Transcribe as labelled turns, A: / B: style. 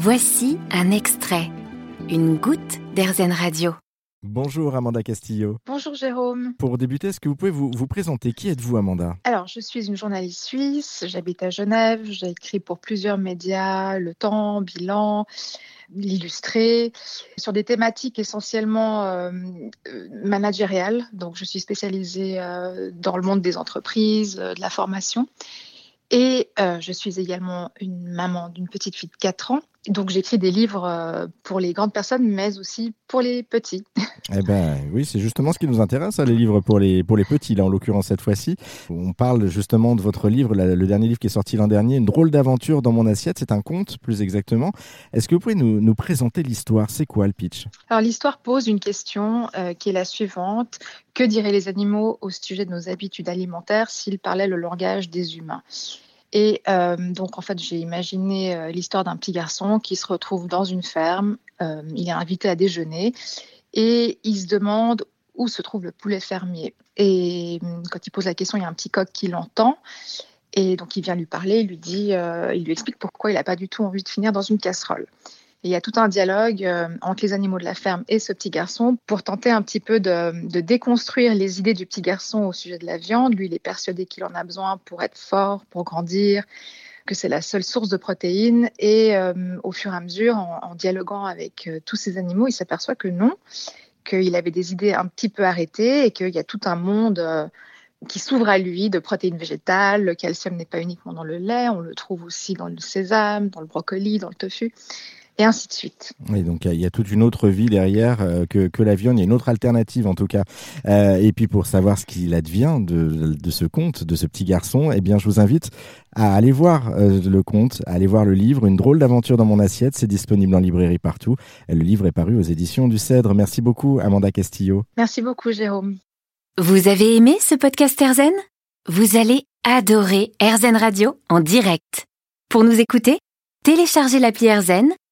A: Voici un extrait, une goutte d'Airzen Radio.
B: Bonjour Amanda Castillo.
C: Bonjour Jérôme.
B: Pour débuter, est-ce que vous pouvez vous, vous présenter? Qui êtes-vous Amanda?
C: Alors, je suis une journaliste suisse, j'habite à Genève, j'ai écrit pour plusieurs médias, Le Temps, Bilan, L'Illustré, sur des thématiques essentiellement euh, managériales. Donc, je suis spécialisée euh, dans le monde des entreprises, euh, de la formation. Et euh, je suis également une maman d'une petite fille de 4 ans. Donc j'écris des livres euh, pour les grandes personnes, mais aussi pour les petits.
B: Eh ben oui, c'est justement ce qui nous intéresse, hein, les livres pour les, pour les petits, là en l'occurrence cette fois-ci. On parle justement de votre livre, le dernier livre qui est sorti l'an dernier, Une drôle d'aventure dans mon assiette. C'est un conte, plus exactement. Est-ce que vous pouvez nous, nous présenter l'histoire? C'est quoi le pitch?
C: Alors l'histoire pose une question euh, qui est la suivante. Que diraient les animaux au sujet de nos habitudes alimentaires s'ils parlaient le langage des humains? Et euh, donc en fait j'ai imaginé euh, l'histoire d'un petit garçon qui se retrouve dans une ferme. Euh, il est invité à déjeuner et il se demande où se trouve le poulet fermier. Et hum, quand il pose la question, il y a un petit coq qui l'entend. Et donc il vient lui parler, lui dit, il lui explique pourquoi il n'a pas du tout envie de finir dans une casserole. Il y a tout un dialogue euh, entre les animaux de la ferme et ce petit garçon pour tenter un petit peu de, déconstruire les idées du petit garçon au sujet de la viande. Lui, il est persuadé qu'il en a besoin pour être fort, pour grandir, que c'est la seule source de protéines. Et euh, au fur et à mesure, en, dialoguant avec euh, tous ces animaux, il s'aperçoit que non, qu'il avait des idées un petit peu arrêtées et qu'il y a tout un monde qui s'ouvre à lui de protéines végétales. Le calcium n'est pas uniquement dans le lait, on le trouve aussi dans le sésame, dans le brocoli, dans le tofu, et ainsi de suite.
B: Et donc il y, a- toute une autre vie derrière euh, que, que la viande, il y a une autre alternative en tout cas. Euh, et puis pour savoir ce qu'il advient de, de ce conte, de ce petit garçon, eh bien je vous invite à aller voir euh, le conte, à aller voir le livre, Une drôle d'aventure dans mon assiette. C'est disponible en librairie partout. Le livre est paru aux éditions du Cèdre. Merci beaucoup Amanda Castillo.
C: Merci beaucoup, Jérôme.
A: Vous avez aimé ce podcast Airzen? Vous allez adorer Airzen Radio en direct. Pour nous écouter, téléchargez l'appli Airzen